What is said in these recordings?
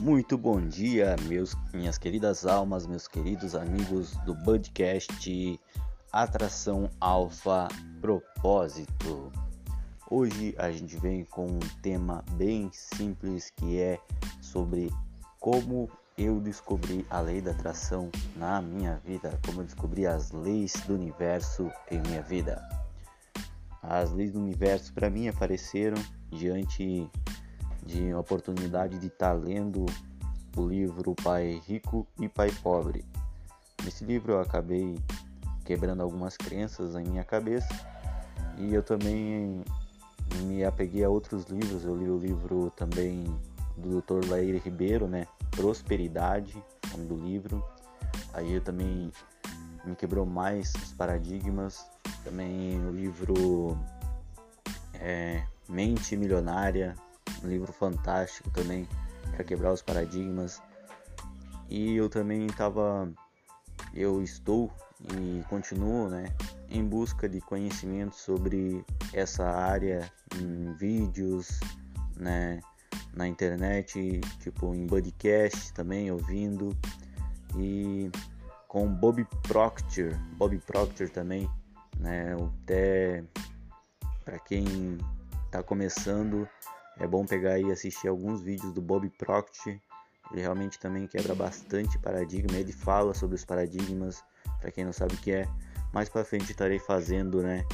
Muito bom dia, meus, minhas queridas almas, meus queridos amigos do podcast Atração Alfa Propósito. Hoje a gente vem com um tema bem simples que é sobre como eu descobri a lei da atração na minha vida, como eu descobri as leis do universo em minha vida. As leis do universo para mim apareceram diante de oportunidade de estar tá lendo o livro Pai Rico e Pai Pobre. Nesse livro eu acabei quebrando algumas crenças em minha cabeça e eu também me apeguei a outros livros. Eu li o livro também do Dr. Laire Ribeiro, né? Prosperidade, nome do livro. Aí eu também me quebrou mais os paradigmas. Também o livro é, Mente Milionária, um livro fantástico também para quebrar os paradigmas. E eu também estava, eu estou e continuo, né, em busca de conhecimento sobre essa área em vídeos, né, na internet, tipo em podcast também ouvindo e com Bob Proctor, Bob Proctor também, né, até para quem está começando é bom pegar e assistir alguns vídeos do Bob Proctor. Ele realmente também quebra bastante paradigma. Ele fala sobre os paradigmas, para quem não sabe o que é. Mais para frente estarei fazendo, né,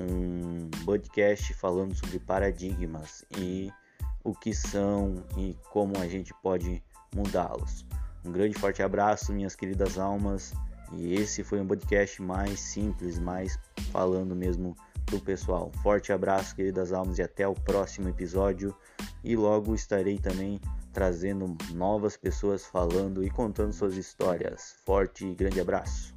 um podcast falando sobre paradigmas e o que são e como a gente pode mudá-los. Um grande forte abraço, minhas queridas almas. E esse foi um podcast mais simples, mais falando mesmo pessoal. Forte abraço, queridas almas, e até o próximo episódio. E logo estarei também trazendo novas pessoas falando e contando suas histórias. Forte e grande abraço.